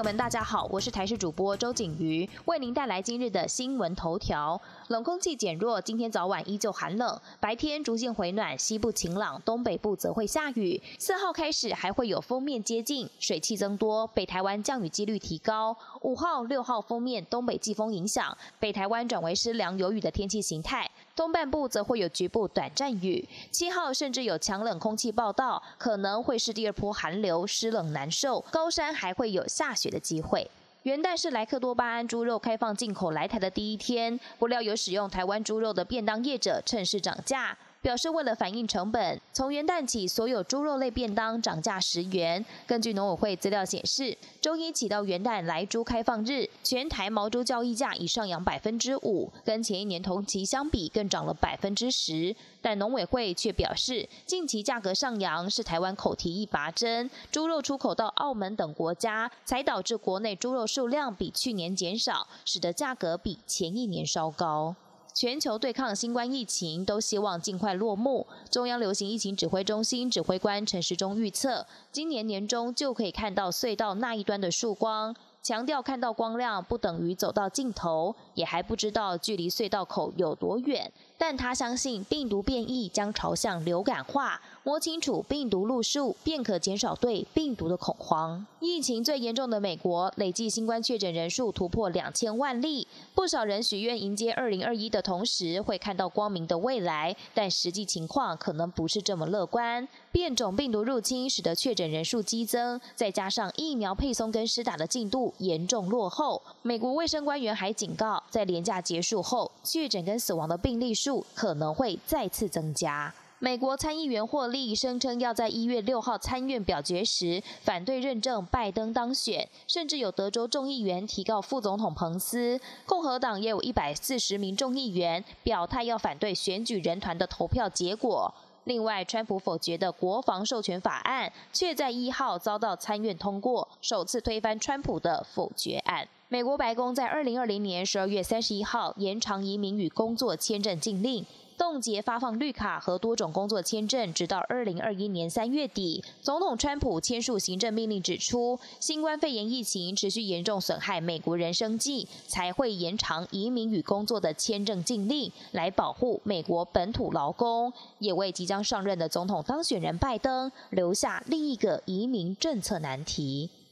朋友们，大家好，我是台视主播周景瑜，为您带来今日的新闻头条。冷空气减弱，今天早晚依旧寒冷，白天逐渐回暖，西部晴朗，东北部则会下雨。四号开始还会有锋面接近，水汽增多，北台湾降雨几率提高。五号、六号锋面东北季风影响，北台湾转为湿凉有雨的天气形态，东半部则会有局部短暂雨。七号甚至有强冷空气报道，可能会是第二波寒流，湿冷难受，高山还会有下雪的机会。元旦是莱克多巴胺猪肉开放进口来台的第一天，不料有使用台湾猪肉的便当业者趁势涨价。表示为了反映成本，从元旦起，所有猪肉类便当涨价十元。根据农委会资料显示，周一起到元旦来猪开放日，全台毛猪交易价已上扬百分之五，跟前一年同期相比更涨了百分之十。但农委会却表示，近期价格上扬是台湾口蹄疫拔针，猪肉出口到澳门等国家，才导致国内猪肉数量比去年减少，使得价格比前一年稍高。全球对抗新冠疫情都希望尽快落幕。中央流行疫情指挥中心指挥官陈时中预测，今年年中就可以看到隧道那一端的曙光。强调看到光亮不等于走到尽头，也还不知道距离隧道口有多远。但他相信病毒变异将朝向流感化，摸清楚病毒路数，便可减少对病毒的恐慌。疫情最严重的美国，累计新冠确诊人数突破两千万例，不少人许愿迎接二零二一的同时会看到光明的未来，但实际情况可能不是这么乐观。变种病毒入侵使得确诊人数激增，再加上疫苗配送跟施打的进度严重落后，美国卫生官员还警告，在连假结束后，确诊跟死亡的病例数。可能会再次增加。美国参议员霍利声称要在一月六号参院表决时反对认证拜登当选，甚至有德州众议员提告副总统彭斯。共和党也有一百四十名众议员表态要反对选举人团的投票结果。另外，川普否决的国防授权法案却在一号遭到参院通过，首次推翻川普的否决案。美国白宫在二零二零年十二月三十一号延长移民与工作签证禁令，冻结发放绿卡和多种工作签证，直到二零二一年三月底。总统川普签署行政命令，指出新冠肺炎疫情持续严重损害美国人生计，才会延长移民与工作的签证禁令，来保护美国本土劳工，也为即将上任的总统当选人拜登留下另一个移民政策难题。